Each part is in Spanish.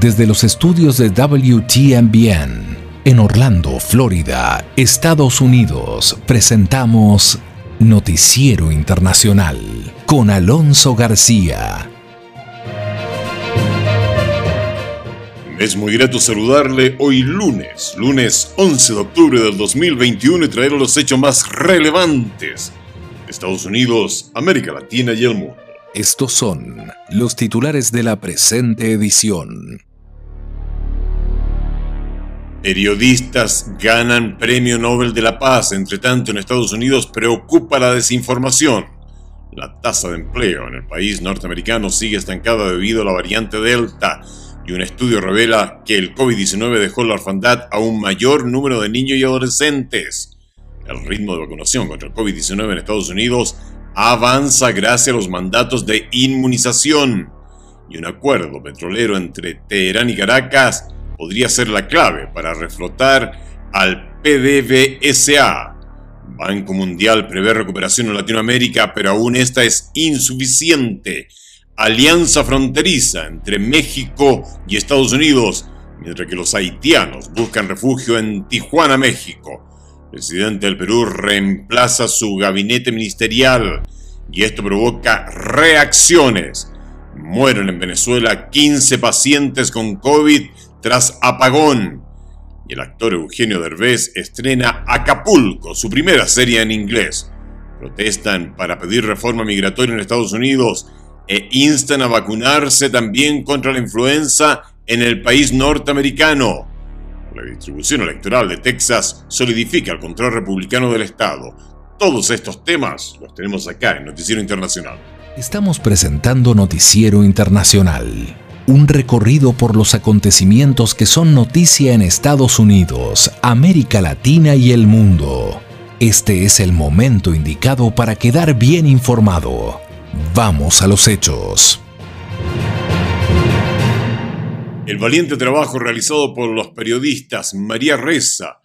Desde los estudios de WTMBN en Orlando, Florida, Estados Unidos, presentamos Noticiero Internacional con Alonso García. Es muy grato saludarle hoy lunes, lunes 11 de octubre del 2021 y traer los hechos más relevantes de Estados Unidos, América Latina y el mundo. Estos son los titulares de la presente edición. Periodistas ganan Premio Nobel de la Paz. Entre tanto, en Estados Unidos preocupa la desinformación. La tasa de empleo en el país norteamericano sigue estancada debido a la variante Delta y un estudio revela que el COVID-19 dejó la orfandad a un mayor número de niños y adolescentes. El ritmo de vacunación contra el COVID-19 en Estados Unidos avanza gracias a los mandatos de inmunización y un acuerdo petrolero entre Teherán y Caracas podría ser la clave para reflotar al PDVSA. Banco Mundial prevé recuperación en Latinoamérica, pero aún esta es insuficiente. Alianza fronteriza entre México y Estados Unidos, mientras que los haitianos buscan refugio en Tijuana, México. El presidente del Perú reemplaza su gabinete ministerial y esto provoca reacciones. Mueren en Venezuela 15 pacientes con COVID tras Apagón. Y el actor Eugenio Derbez estrena Acapulco, su primera serie en inglés. Protestan para pedir reforma migratoria en Estados Unidos e instan a vacunarse también contra la influenza en el país norteamericano. La distribución electoral de Texas solidifica el control republicano del Estado. Todos estos temas los tenemos acá en Noticiero Internacional. Estamos presentando Noticiero Internacional un recorrido por los acontecimientos que son noticia en Estados Unidos, América Latina y el mundo. Este es el momento indicado para quedar bien informado. Vamos a los hechos. El valiente trabajo realizado por los periodistas María Reza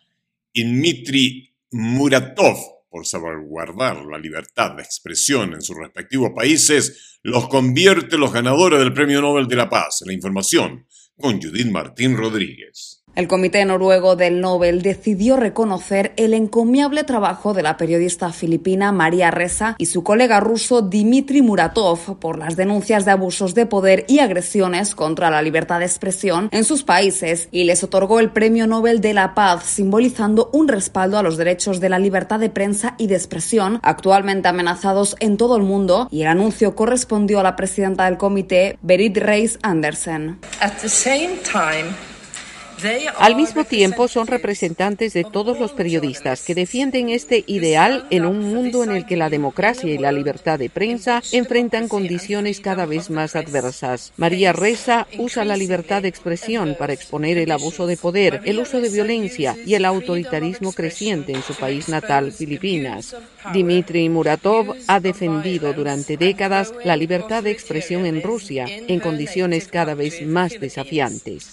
y Dmitry Muratov por salvaguardar la libertad de expresión en sus respectivos países, los convierte los ganadores del Premio Nobel de la Paz. La información con Judith Martín Rodríguez. El Comité Noruego del Nobel decidió reconocer el encomiable trabajo de la periodista filipina María Reza y su colega ruso Dmitry Muratov por las denuncias de abusos de poder y agresiones contra la libertad de expresión en sus países y les otorgó el Premio Nobel de la Paz, simbolizando un respaldo a los derechos de la libertad de prensa y de expresión, actualmente amenazados en todo el mundo, y el anuncio correspondió a la presidenta del comité, Berit Reis Andersen. Al mismo tiempo, son representantes de todos los periodistas que defienden este ideal en un mundo en el que la democracia y la libertad de prensa enfrentan condiciones cada vez más adversas. María Reza usa la libertad de expresión para exponer el abuso de poder, el uso de violencia y el autoritarismo creciente en su país natal, Filipinas. Dmitry Muratov ha defendido durante décadas la libertad de expresión en Rusia en condiciones cada vez más desafiantes.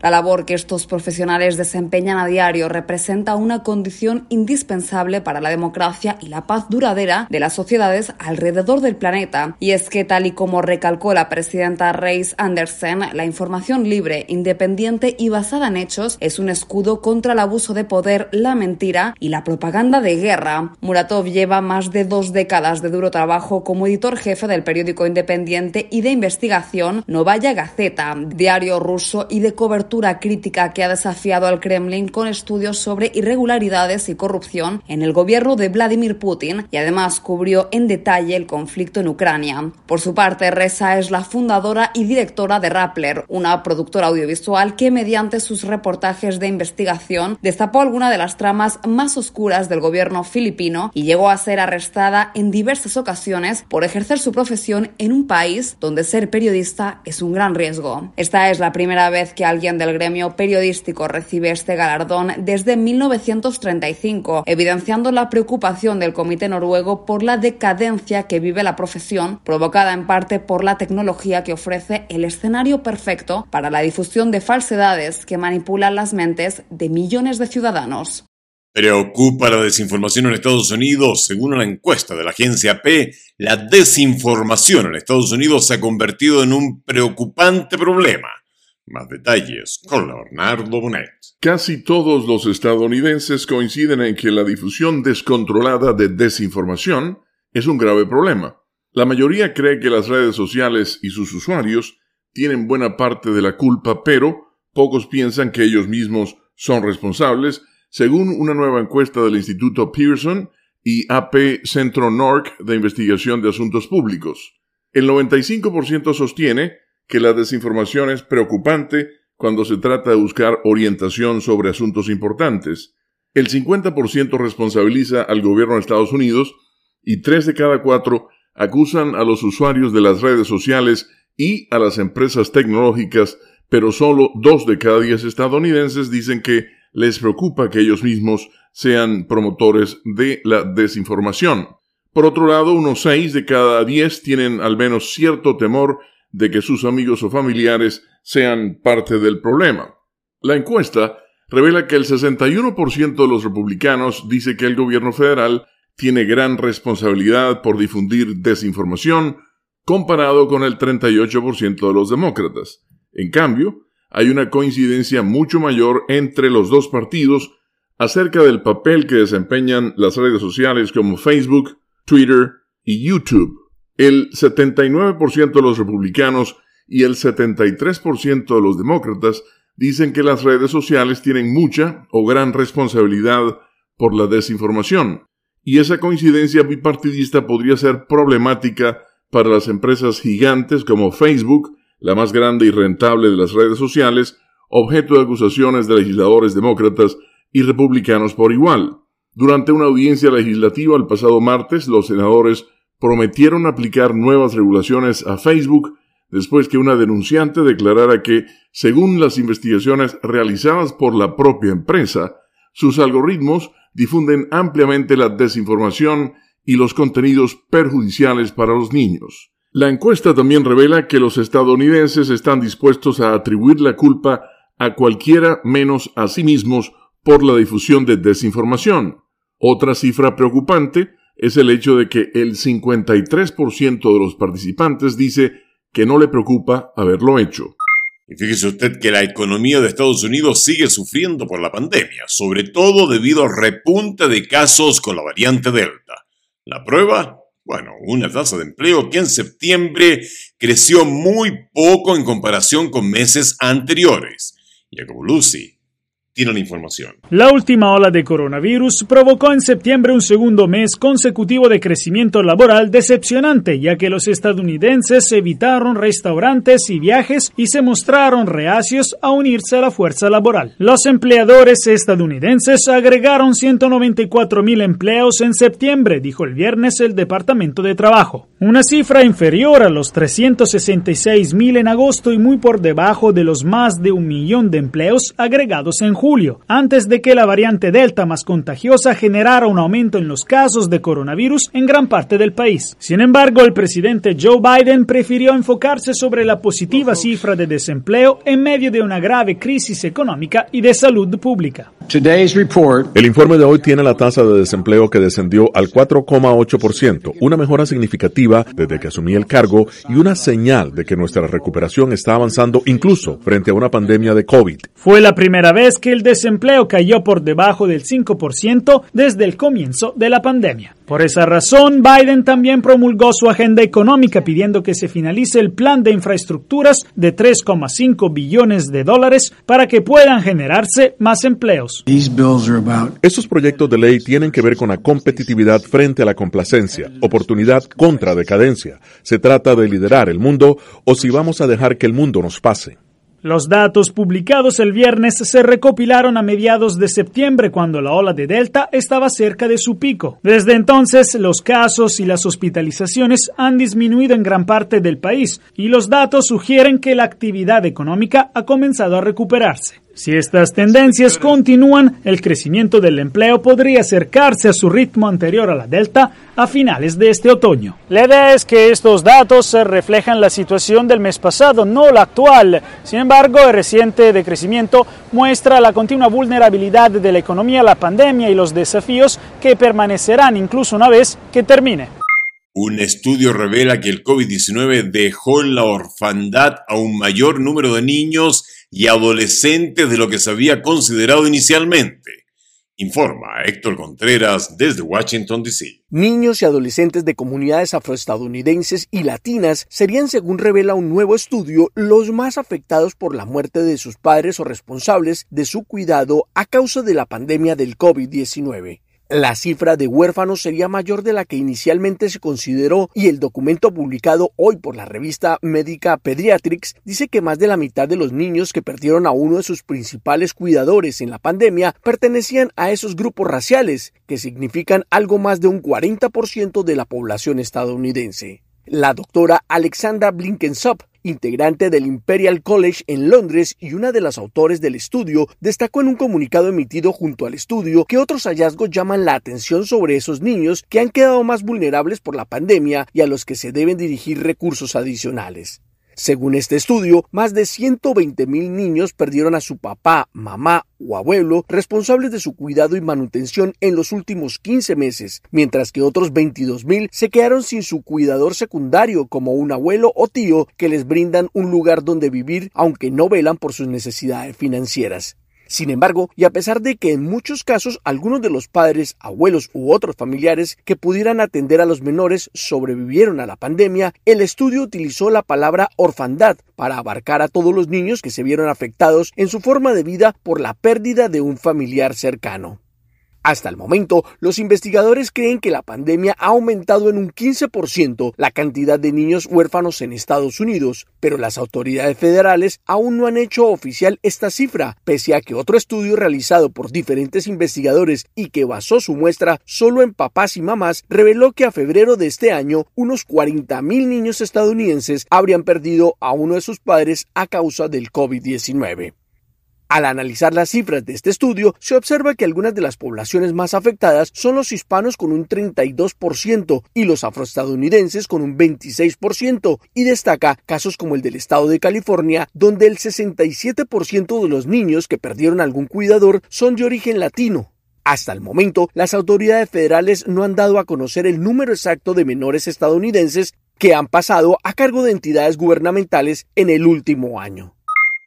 La labor que estos profesionales desempeñan a diario representa una condición indispensable para la democracia y la paz duradera de las sociedades alrededor del planeta. Y es que, tal y como recalcó la presidenta Reis Andersen, la información libre, independiente y basada en hechos es un escudo contra el abuso de poder, la mentira y la propaganda de guerra. Muratov lleva más de dos décadas de duro trabajo como editor jefe del periódico independiente y de investigación Novaya Gazeta, diario ruso y de cobertura crítica que ha desafiado al Kremlin con estudios sobre irregularidades y corrupción en el gobierno de Vladimir Putin y además cubrió en detalle el conflicto en Ucrania. Por su parte, Reza es la fundadora y directora de Rappler, una productora audiovisual que mediante sus reportajes de investigación destapó alguna de las tramas más oscuras del gobierno filipino y llegó a ser arrestada en diversas ocasiones por ejercer su profesión en un país donde ser periodista es un gran riesgo. Esta es la primera vez que alguien del gremio periodístico recibe este galardón desde 1935, evidenciando la preocupación del Comité Noruego por la decadencia que vive la profesión, provocada en parte por la tecnología que ofrece el escenario perfecto para la difusión de falsedades que manipulan las mentes de millones de ciudadanos. Preocupa la desinformación en Estados Unidos. Según una encuesta de la agencia P, la desinformación en Estados Unidos se ha convertido en un preocupante problema. Más detalles con Leonardo Bonet. Casi todos los estadounidenses coinciden en que la difusión descontrolada de desinformación es un grave problema. La mayoría cree que las redes sociales y sus usuarios tienen buena parte de la culpa, pero pocos piensan que ellos mismos son responsables según una nueva encuesta del Instituto Pearson y AP Centro NORC de Investigación de Asuntos Públicos. El 95% sostiene que la desinformación es preocupante cuando se trata de buscar orientación sobre asuntos importantes. El 50% responsabiliza al gobierno de Estados Unidos y 3 de cada 4 acusan a los usuarios de las redes sociales y a las empresas tecnológicas, pero solo 2 de cada 10 estadounidenses dicen que les preocupa que ellos mismos sean promotores de la desinformación. Por otro lado, unos 6 de cada 10 tienen al menos cierto temor de que sus amigos o familiares sean parte del problema. La encuesta revela que el 61% de los republicanos dice que el gobierno federal tiene gran responsabilidad por difundir desinformación comparado con el 38% de los demócratas. En cambio, hay una coincidencia mucho mayor entre los dos partidos acerca del papel que desempeñan las redes sociales como Facebook, Twitter y YouTube. El 79% de los republicanos y el 73% de los demócratas dicen que las redes sociales tienen mucha o gran responsabilidad por la desinformación, y esa coincidencia bipartidista podría ser problemática para las empresas gigantes como Facebook, la más grande y rentable de las redes sociales, objeto de acusaciones de legisladores demócratas y republicanos por igual. Durante una audiencia legislativa el pasado martes, los senadores prometieron aplicar nuevas regulaciones a Facebook después que una denunciante declarara que, según las investigaciones realizadas por la propia empresa, sus algoritmos difunden ampliamente la desinformación y los contenidos perjudiciales para los niños. La encuesta también revela que los estadounidenses están dispuestos a atribuir la culpa a cualquiera menos a sí mismos por la difusión de desinformación. Otra cifra preocupante es el hecho de que el 53% de los participantes dice que no le preocupa haberlo hecho. Y fíjese usted que la economía de Estados Unidos sigue sufriendo por la pandemia, sobre todo debido al repunte de casos con la variante Delta. La prueba bueno, una tasa de empleo que en septiembre creció muy poco en comparación con meses anteriores. Jacobo Lucy tiene la. La última ola de coronavirus provocó en septiembre un segundo mes consecutivo de crecimiento laboral decepcionante, ya que los estadounidenses evitaron restaurantes y viajes y se mostraron reacios a unirse a la fuerza laboral. Los empleadores estadounidenses agregaron 194 mil empleos en septiembre, dijo el viernes el Departamento de Trabajo. Una cifra inferior a los 366 mil en agosto y muy por debajo de los más de un millón de empleos agregados en julio julio, antes de que la variante Delta más contagiosa generara un aumento en los casos de coronavirus en gran parte del país. Sin embargo, el presidente Joe Biden prefirió enfocarse sobre la positiva cifra de desempleo en medio de una grave crisis económica y de salud pública. El informe de hoy tiene la tasa de desempleo que descendió al 4,8%, una mejora significativa desde que asumí el cargo y una señal de que nuestra recuperación está avanzando incluso frente a una pandemia de COVID. Fue la primera vez que el desempleo cayó por debajo del 5% desde el comienzo de la pandemia. Por esa razón, Biden también promulgó su agenda económica pidiendo que se finalice el plan de infraestructuras de 3,5 billones de dólares para que puedan generarse más empleos. Estos proyectos de ley tienen que ver con la competitividad frente a la complacencia, oportunidad contra decadencia. Se trata de liderar el mundo o si vamos a dejar que el mundo nos pase. Los datos publicados el viernes se recopilaron a mediados de septiembre cuando la ola de Delta estaba cerca de su pico. Desde entonces, los casos y las hospitalizaciones han disminuido en gran parte del país y los datos sugieren que la actividad económica ha comenzado a recuperarse. Si estas tendencias continúan, el crecimiento del empleo podría acercarse a su ritmo anterior a la Delta a finales de este otoño. La idea es que estos datos reflejan la situación del mes pasado, no la actual. Sin embargo, el reciente decrecimiento muestra la continua vulnerabilidad de la economía a la pandemia y los desafíos que permanecerán incluso una vez que termine. Un estudio revela que el COVID-19 dejó en la orfandad a un mayor número de niños y adolescentes de lo que se había considerado inicialmente. Informa Héctor Contreras desde Washington, D.C. Niños y adolescentes de comunidades afroestadounidenses y latinas serían, según revela un nuevo estudio, los más afectados por la muerte de sus padres o responsables de su cuidado a causa de la pandemia del COVID-19. La cifra de huérfanos sería mayor de la que inicialmente se consideró y el documento publicado hoy por la revista médica Pediatrics dice que más de la mitad de los niños que perdieron a uno de sus principales cuidadores en la pandemia pertenecían a esos grupos raciales, que significan algo más de un 40% de la población estadounidense. La doctora Alexandra Blinkensop integrante del Imperial College en Londres y una de las autores del estudio, destacó en un comunicado emitido junto al estudio que otros hallazgos llaman la atención sobre esos niños que han quedado más vulnerables por la pandemia y a los que se deben dirigir recursos adicionales. Según este estudio, más de 120 mil niños perdieron a su papá, mamá o abuelo responsables de su cuidado y manutención en los últimos 15 meses, mientras que otros 22 mil se quedaron sin su cuidador secundario como un abuelo o tío que les brindan un lugar donde vivir aunque no velan por sus necesidades financieras. Sin embargo, y a pesar de que en muchos casos algunos de los padres, abuelos u otros familiares que pudieran atender a los menores sobrevivieron a la pandemia, el estudio utilizó la palabra orfandad para abarcar a todos los niños que se vieron afectados en su forma de vida por la pérdida de un familiar cercano. Hasta el momento, los investigadores creen que la pandemia ha aumentado en un 15% la cantidad de niños huérfanos en Estados Unidos, pero las autoridades federales aún no han hecho oficial esta cifra, pese a que otro estudio realizado por diferentes investigadores y que basó su muestra solo en papás y mamás reveló que a febrero de este año unos 40.000 niños estadounidenses habrían perdido a uno de sus padres a causa del COVID-19. Al analizar las cifras de este estudio, se observa que algunas de las poblaciones más afectadas son los hispanos con un 32% y los afroestadounidenses con un 26%, y destaca casos como el del estado de California, donde el 67% de los niños que perdieron algún cuidador son de origen latino. Hasta el momento, las autoridades federales no han dado a conocer el número exacto de menores estadounidenses que han pasado a cargo de entidades gubernamentales en el último año.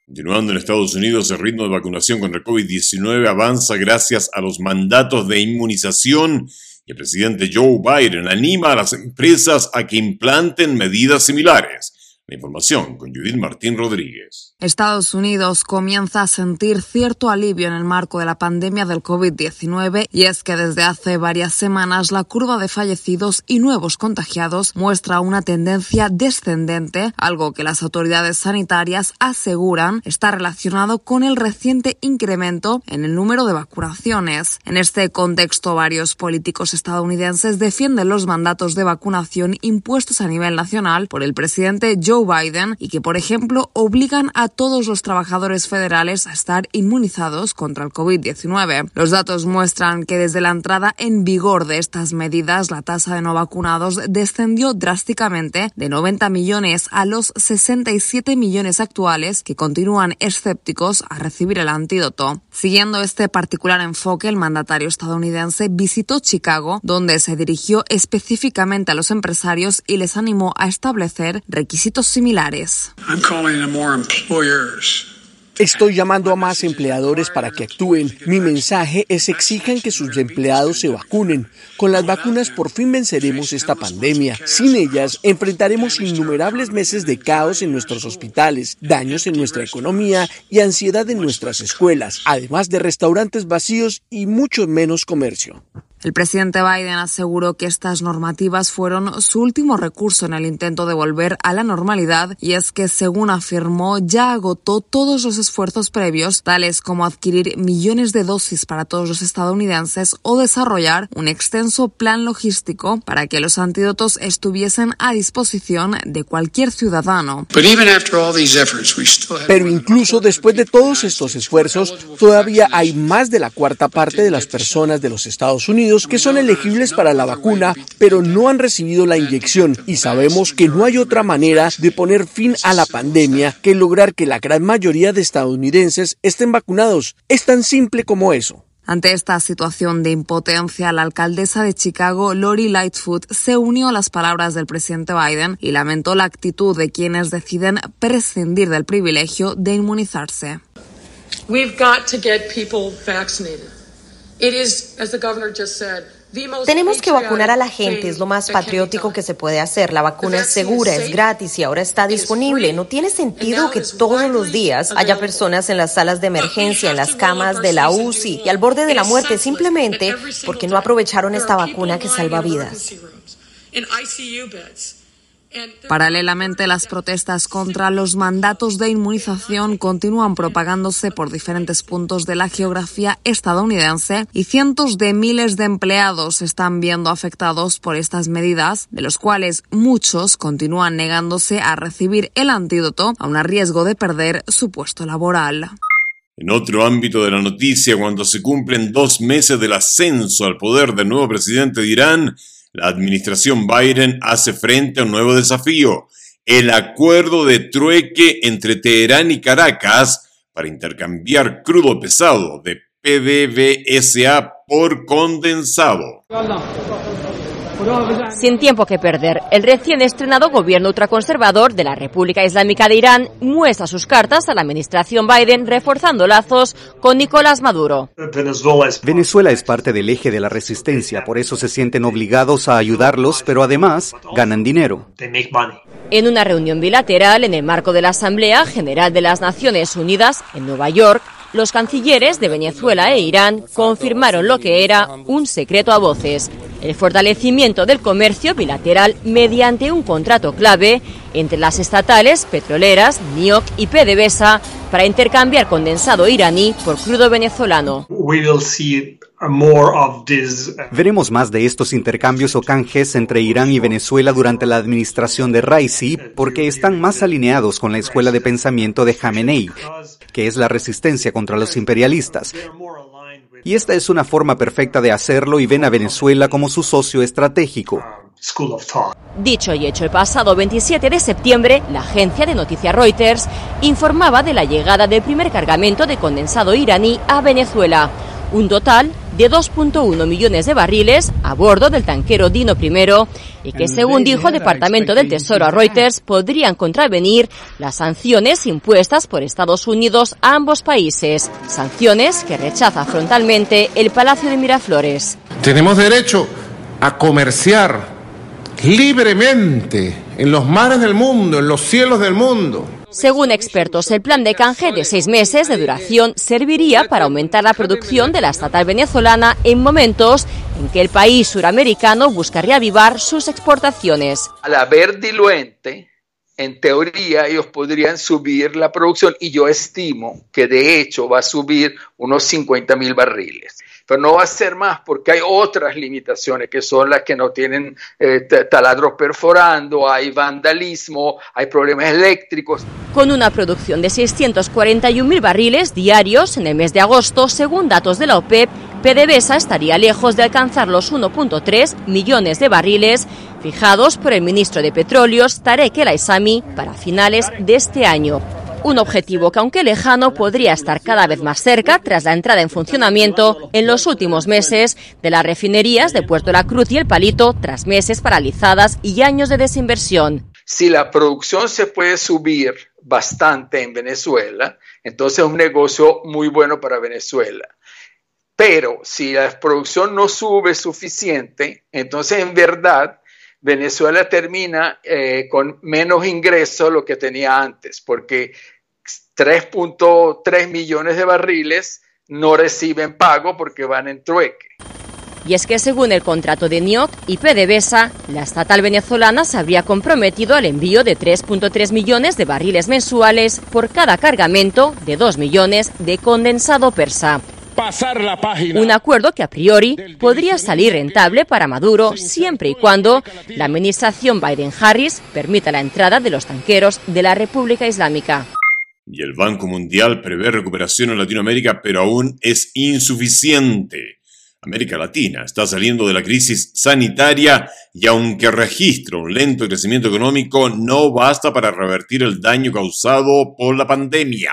Continuando en Estados Unidos, el ritmo de vacunación contra el COVID-19 avanza gracias a los mandatos de inmunización y el presidente Joe Biden anima a las empresas a que implanten medidas similares. La información con Judith Martín Rodríguez. Estados Unidos comienza a sentir cierto alivio en el marco de la pandemia del COVID-19 y es que desde hace varias semanas la curva de fallecidos y nuevos contagiados muestra una tendencia descendente, algo que las autoridades sanitarias aseguran está relacionado con el reciente incremento en el número de vacunaciones. En este contexto, varios políticos estadounidenses defienden los mandatos de vacunación impuestos a nivel nacional por el presidente Biden y que, por ejemplo, obligan a todos los trabajadores federales a estar inmunizados contra el COVID-19. Los datos muestran que desde la entrada en vigor de estas medidas, la tasa de no vacunados descendió drásticamente de 90 millones a los 67 millones actuales que continúan escépticos a recibir el antídoto. Siguiendo este particular enfoque, el mandatario estadounidense visitó Chicago, donde se dirigió específicamente a los empresarios y les animó a establecer requisitos similares. Estoy llamando a más empleadores para que actúen. Mi mensaje es exijan que sus empleados se vacunen. Con las vacunas por fin venceremos esta pandemia. Sin ellas enfrentaremos innumerables meses de caos en nuestros hospitales, daños en nuestra economía y ansiedad en nuestras escuelas, además de restaurantes vacíos y mucho menos comercio. El presidente Biden aseguró que estas normativas fueron su último recurso en el intento de volver a la normalidad y es que, según afirmó, ya agotó todos los esfuerzos previos, tales como adquirir millones de dosis para todos los estadounidenses o desarrollar un extenso plan logístico para que los antídotos estuviesen a disposición de cualquier ciudadano. Pero incluso después de todos estos esfuerzos, todavía hay más de la cuarta parte de las personas de los Estados Unidos que son elegibles para la vacuna, pero no han recibido la inyección y sabemos que no hay otra manera de poner fin a la pandemia que lograr que la gran mayoría de estadounidenses estén vacunados. Es tan simple como eso. Ante esta situación de impotencia, la alcaldesa de Chicago, Lori Lightfoot, se unió a las palabras del presidente Biden y lamentó la actitud de quienes deciden prescindir del privilegio de inmunizarse. We've got to get people vaccinated. Tenemos que vacunar a la gente, es lo más patriótico que se puede hacer. La vacuna es segura, es gratis y ahora está disponible. No tiene sentido que todos los días haya personas en las salas de emergencia, en las camas de la UCI y al borde de la muerte simplemente porque no aprovecharon esta vacuna que salva vidas. Paralelamente, las protestas contra los mandatos de inmunización continúan propagándose por diferentes puntos de la geografía estadounidense y cientos de miles de empleados están viendo afectados por estas medidas, de los cuales muchos continúan negándose a recibir el antídoto, a un riesgo de perder su puesto laboral. En otro ámbito de la noticia, cuando se cumplen dos meses del ascenso al poder del nuevo presidente de Irán, la administración Biden hace frente a un nuevo desafío, el acuerdo de trueque entre Teherán y Caracas para intercambiar crudo pesado de PDVSA por condensado. Sin tiempo que perder, el recién estrenado gobierno ultraconservador de la República Islámica de Irán muestra sus cartas a la administración Biden reforzando lazos con Nicolás Maduro. Venezuela es parte del eje de la resistencia, por eso se sienten obligados a ayudarlos, pero además ganan dinero. En una reunión bilateral en el marco de la Asamblea General de las Naciones Unidas en Nueva York, los cancilleres de Venezuela e Irán confirmaron lo que era un secreto a voces, el fortalecimiento del comercio bilateral mediante un contrato clave entre las estatales petroleras NIOC y PDVSA para intercambiar condensado iraní por crudo venezolano. Veremos más de estos intercambios o canjes entre Irán y Venezuela durante la administración de Raisi porque están más alineados con la escuela de pensamiento de Jamenei, que es la resistencia contra los imperialistas. Y esta es una forma perfecta de hacerlo y ven a Venezuela como su socio estratégico. Dicho y hecho, el pasado 27 de septiembre, la agencia de noticias Reuters informaba de la llegada del primer cargamento de condensado iraní a Venezuela, un total de 2.1 millones de barriles a bordo del tanquero Dino I y que, según dijo el Departamento del Tesoro a Reuters, podrían contravenir las sanciones impuestas por Estados Unidos a ambos países, sanciones que rechaza frontalmente el Palacio de Miraflores. Tenemos derecho a comerciar libremente en los mares del mundo, en los cielos del mundo. Según expertos, el plan de canje de seis meses de duración serviría para aumentar la producción de la estatal venezolana en momentos en que el país suramericano busca reavivar sus exportaciones. Al haber diluente, en teoría ellos podrían subir la producción y yo estimo que de hecho va a subir unos 50 mil barriles pero no va a ser más porque hay otras limitaciones que son las que no tienen eh, taladros perforando, hay vandalismo, hay problemas eléctricos. Con una producción de 641 mil barriles diarios en el mes de agosto, según datos de la OPEP, PDVSA estaría lejos de alcanzar los 1.3 millones de barriles fijados por el ministro de Petróleos Tarek El Aissami para finales de este año. Un objetivo que, aunque lejano, podría estar cada vez más cerca tras la entrada en funcionamiento en los últimos meses de las refinerías de Puerto La Cruz y El Palito, tras meses paralizadas y años de desinversión. Si la producción se puede subir bastante en Venezuela, entonces es un negocio muy bueno para Venezuela. Pero si la producción no sube suficiente, entonces en verdad Venezuela termina eh, con menos ingresos lo que tenía antes, porque 3.3 millones de barriles no reciben pago porque van en trueque. Y es que según el contrato de NIOC y PDVSA, la estatal venezolana se habría comprometido al envío de 3.3 millones de barriles mensuales por cada cargamento de 2 millones de condensado persa. Pasar la página. Un acuerdo que a priori podría salir rentable para Maduro siempre y cuando la administración Biden-Harris permita la entrada de los tanqueros de la República Islámica. Y el Banco Mundial prevé recuperación en Latinoamérica, pero aún es insuficiente. América Latina está saliendo de la crisis sanitaria y aunque registra un lento crecimiento económico, no basta para revertir el daño causado por la pandemia.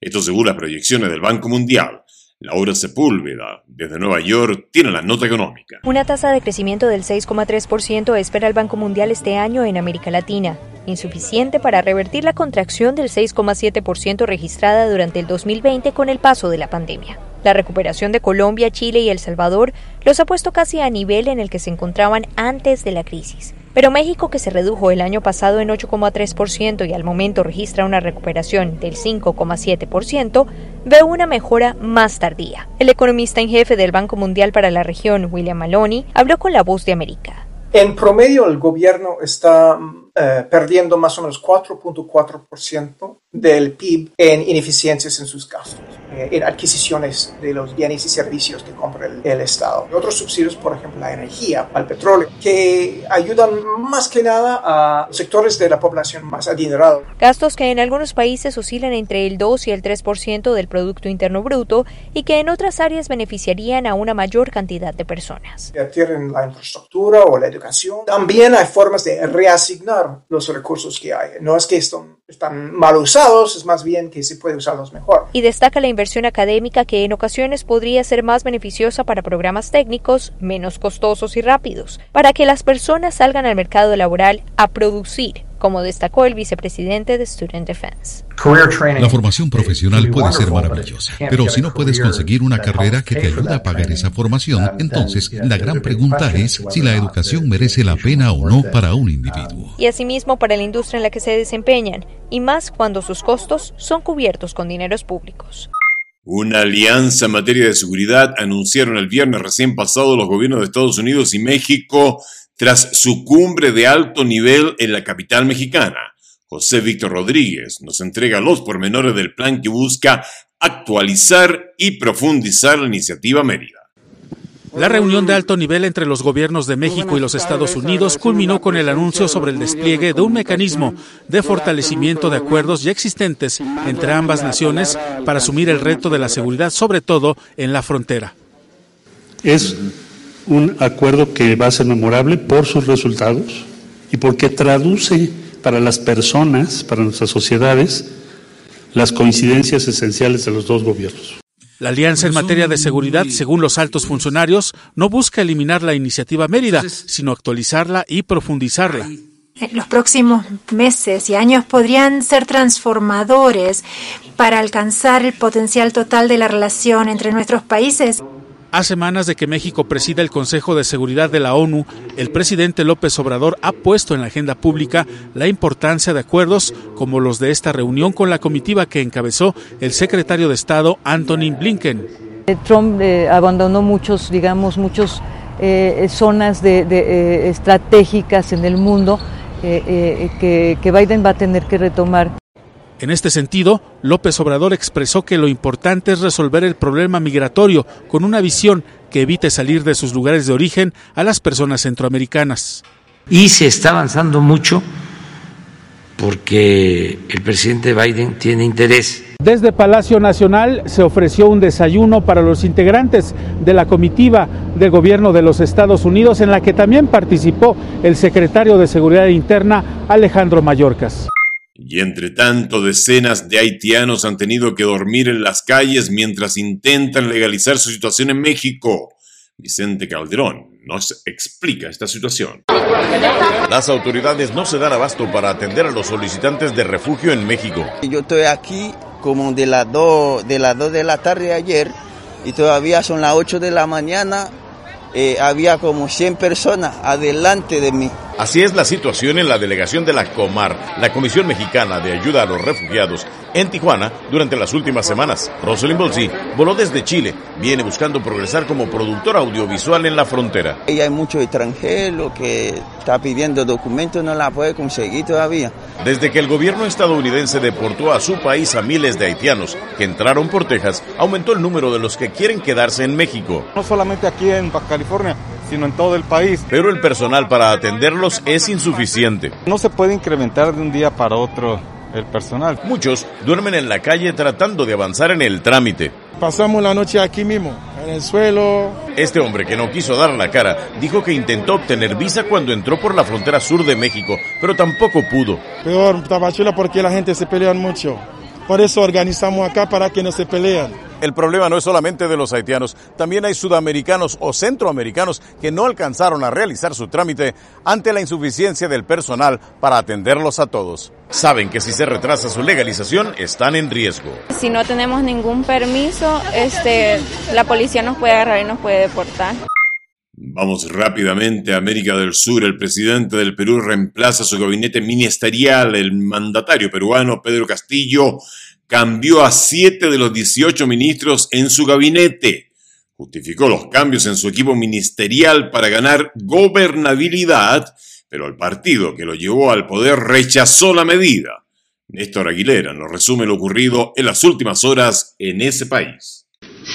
Esto según las proyecciones del Banco Mundial. Laura Sepúlveda, desde Nueva York, tiene la nota económica. Una tasa de crecimiento del 6,3% espera el Banco Mundial este año en América Latina, insuficiente para revertir la contracción del 6,7% registrada durante el 2020 con el paso de la pandemia. La recuperación de Colombia, Chile y El Salvador los ha puesto casi a nivel en el que se encontraban antes de la crisis. Pero México, que se redujo el año pasado en 8,3% y al momento registra una recuperación del 5,7%, ve una mejora más tardía. El economista en jefe del Banco Mundial para la región, William Maloney, habló con La Voz de América. En promedio, el gobierno está eh, perdiendo más o menos 4.4% del PIB en ineficiencias en sus gastos, eh, en adquisiciones de los bienes y servicios que compra el, el, Estado. Y otros subsidios, por ejemplo, la energía, al petróleo, que ayudan más que nada a sectores de la población más adinerados. Gastos que en algunos países oscilan entre el 2 y el 3% del Producto Interno Bruto y que en otras áreas beneficiarían a una mayor cantidad de personas. en la infraestructura o la educación. También hay formas de reasignar los recursos que hay. No es que están, están mal usados, es más bien que se puede usarlos mejor. Y destaca la inversión académica que en ocasiones podría ser más beneficiosa para programas técnicos menos costosos y rápidos, para que las personas salgan al mercado laboral a producir como destacó el vicepresidente de Student Defense. La formación profesional puede ser maravillosa, pero si no puedes conseguir una carrera que te ayude a pagar esa formación, entonces la gran pregunta es si la educación merece la pena o no para un individuo. Y asimismo para la industria en la que se desempeñan, y más cuando sus costos son cubiertos con dineros públicos. Una alianza en materia de seguridad anunciaron el viernes recién pasado los gobiernos de Estados Unidos y México tras su cumbre de alto nivel en la capital mexicana. José Víctor Rodríguez nos entrega los pormenores del plan que busca actualizar y profundizar la iniciativa Mérida. La reunión de alto nivel entre los gobiernos de México y los Estados Unidos culminó con el anuncio sobre el despliegue de un mecanismo de fortalecimiento de acuerdos ya existentes entre ambas naciones para asumir el reto de la seguridad, sobre todo en la frontera. Es un acuerdo que va a ser memorable por sus resultados y porque traduce para las personas, para nuestras sociedades, las coincidencias esenciales de los dos gobiernos. La alianza en materia de seguridad, según los altos funcionarios, no busca eliminar la iniciativa Mérida, sino actualizarla y profundizarla. Los próximos meses y años podrían ser transformadores para alcanzar el potencial total de la relación entre nuestros países. A semanas de que México presida el Consejo de Seguridad de la ONU, el presidente López Obrador ha puesto en la agenda pública la importancia de acuerdos como los de esta reunión con la comitiva que encabezó el secretario de Estado Anthony Blinken. Trump eh, abandonó muchos, digamos, muchas eh, zonas de, eh, estratégicas en el mundo que Biden va a tener que retomar. En este sentido, López Obrador expresó que lo importante es resolver el problema migratorio con una visión que evite salir de sus lugares de origen a las personas centroamericanas. Y se está avanzando mucho porque el presidente Biden tiene interés. Desde Palacio Nacional se ofreció un desayuno para los integrantes de la comitiva del gobierno de los Estados Unidos en la que también participó el secretario de Seguridad Interna Alejandro Mayorkas. Y entre tanto, decenas de haitianos han tenido que dormir en las calles mientras intentan legalizar su situación en México. Vicente Calderón nos explica esta situación. Las autoridades no se dan abasto para atender a los solicitantes de refugio en México. Yo estoy aquí como de las 2 de, las 2 de la tarde ayer y todavía son las 8 de la mañana. Eh, había como 100 personas adelante de mí Así es la situación en la delegación de la Comar, la Comisión Mexicana de Ayuda a los Refugiados, en Tijuana durante las últimas semanas. Rosalind Bolsi voló desde Chile, viene buscando progresar como productor audiovisual en la frontera. hay mucho extranjero que está pidiendo documentos, no la puede conseguir todavía. Desde que el gobierno estadounidense deportó a su país a miles de haitianos que entraron por Texas, aumentó el número de los que quieren quedarse en México. No solamente aquí en Baja California, sino en todo el país. Pero el personal para atenderlos es insuficiente. No se puede incrementar de un día para otro el personal. Muchos duermen en la calle tratando de avanzar en el trámite. Pasamos la noche aquí mismo, en el suelo. Este hombre que no quiso dar la cara dijo que intentó obtener visa cuando entró por la frontera sur de México, pero tampoco pudo. Peor, Tabachula, porque la gente se pelea mucho. Por eso organizamos acá para que no se peleen. El problema no es solamente de los haitianos, también hay sudamericanos o centroamericanos que no alcanzaron a realizar su trámite ante la insuficiencia del personal para atenderlos a todos. Saben que si se retrasa su legalización están en riesgo. Si no tenemos ningún permiso, este, la policía nos puede agarrar y nos puede deportar. Vamos rápidamente a América del Sur. El presidente del Perú reemplaza su gabinete ministerial. El mandatario peruano Pedro Castillo cambió a siete de los 18 ministros en su gabinete. Justificó los cambios en su equipo ministerial para ganar gobernabilidad, pero el partido que lo llevó al poder rechazó la medida. Néstor Aguilera nos resume lo ocurrido en las últimas horas en ese país.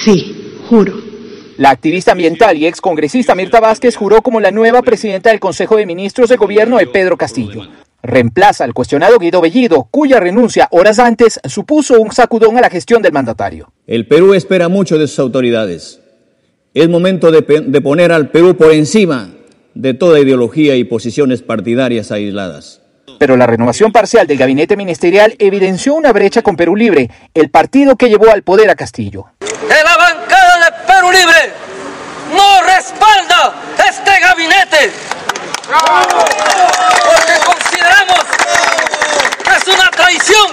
Sí, juro. La activista ambiental y excongresista Mirta Vázquez juró como la nueva presidenta del Consejo de Ministros de Gobierno de Pedro Castillo. Reemplaza al cuestionado Guido Bellido, cuya renuncia horas antes supuso un sacudón a la gestión del mandatario. El Perú espera mucho de sus autoridades. Es momento de, de poner al Perú por encima de toda ideología y posiciones partidarias aisladas. Pero la renovación parcial del gabinete ministerial evidenció una brecha con Perú Libre, el partido que llevó al poder a Castillo. La bancada de Perú Libre no respalda este gabinete. Es una traición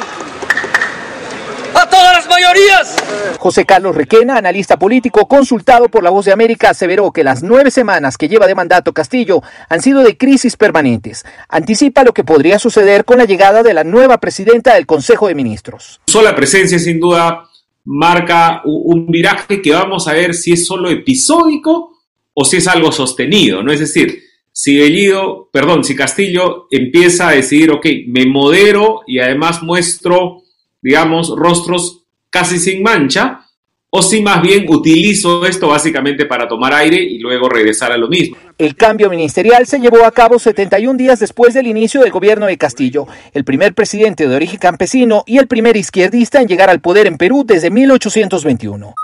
a todas las mayorías. José Carlos Requena, analista político consultado por La Voz de América, aseveró que las nueve semanas que lleva de mandato Castillo han sido de crisis permanentes. Anticipa lo que podría suceder con la llegada de la nueva presidenta del Consejo de Ministros. Su sola presencia, sin duda, marca un viraje que vamos a ver si es solo episódico o si es algo sostenido, ¿no? Es decir, si Bellido, perdón, si Castillo empieza a decidir, ok, me modero y además muestro, digamos, rostros casi sin mancha, o si más bien utilizo esto básicamente para tomar aire y luego regresar a lo mismo. El cambio ministerial se llevó a cabo 71 días después del inicio del gobierno de Castillo, el primer presidente de origen campesino y el primer izquierdista en llegar al poder en Perú desde 1821.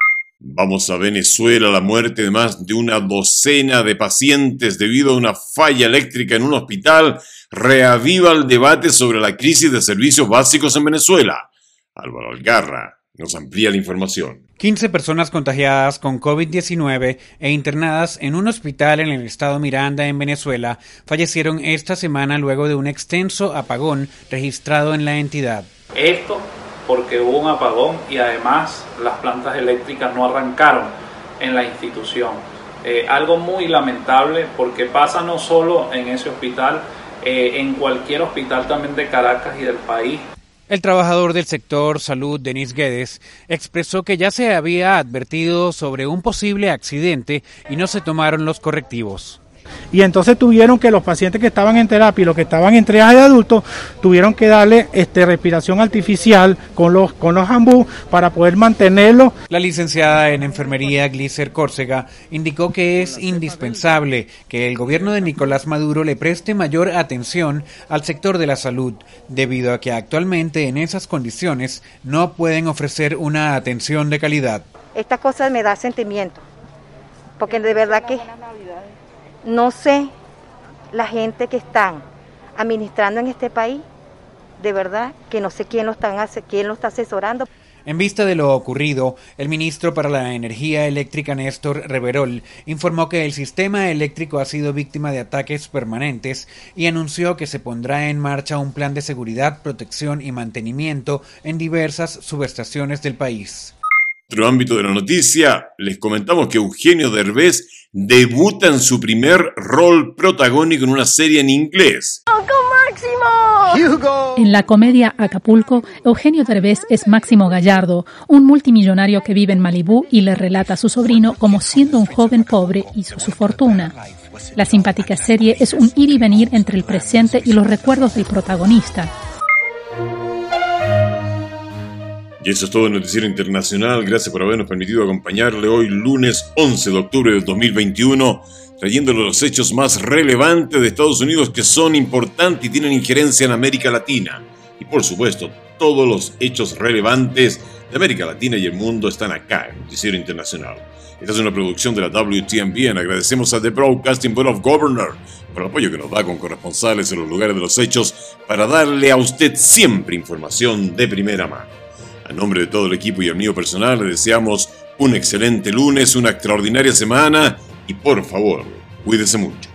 Vamos a Venezuela, la muerte de más de una docena de pacientes debido a una falla eléctrica en un hospital reaviva el debate sobre la crisis de servicios básicos en Venezuela. Álvaro Algarra nos amplía la información. 15 personas contagiadas con COVID-19 e internadas en un hospital en el estado Miranda, en Venezuela, fallecieron esta semana luego de un extenso apagón registrado en la entidad. Esto porque hubo un apagón y además las plantas eléctricas no arrancaron en la institución. Eh, algo muy lamentable porque pasa no solo en ese hospital, eh, en cualquier hospital también de Caracas y del país. El trabajador del sector salud, Denis Guedes, expresó que ya se había advertido sobre un posible accidente y no se tomaron los correctivos y entonces tuvieron que los pacientes que estaban en terapia y los que estaban en triaje de adultos tuvieron que darle este, respiración artificial con los, con los ambú para poder mantenerlo. La licenciada en enfermería Glicer Córcega indicó que es indispensable que el gobierno de Nicolás Maduro le preste mayor atención al sector de la salud, debido a que actualmente en esas condiciones no pueden ofrecer una atención de calidad. Estas cosas me da sentimiento, porque de verdad que no sé la gente que están administrando en este país, de verdad que no sé quién lo, están, quién lo está asesorando. En vista de lo ocurrido, el ministro para la Energía Eléctrica Néstor Reverol informó que el sistema eléctrico ha sido víctima de ataques permanentes y anunció que se pondrá en marcha un plan de seguridad, protección y mantenimiento en diversas subestaciones del país. Otro ámbito de la noticia, les comentamos que Eugenio Derbez debuta en su primer rol protagónico en una serie en inglés. En la comedia Acapulco, Eugenio Derbez es Máximo Gallardo, un multimillonario que vive en Malibú y le relata a su sobrino como siendo un joven pobre hizo su fortuna. La simpática serie es un ir y venir entre el presente y los recuerdos del protagonista. Y eso es todo en Noticiero Internacional. Gracias por habernos permitido acompañarle hoy, lunes 11 de octubre del 2021, trayéndole los hechos más relevantes de Estados Unidos que son importantes y tienen injerencia en América Latina. Y por supuesto, todos los hechos relevantes de América Latina y el mundo están acá en Noticiero Internacional. Esta es una producción de la WTMBN. Agradecemos a The Broadcasting Board of Governors por el apoyo que nos da con corresponsales en los lugares de los hechos para darle a usted siempre información de primera mano. A nombre de todo el equipo y el mío personal, le deseamos un excelente lunes, una extraordinaria semana y por favor, cuídese mucho.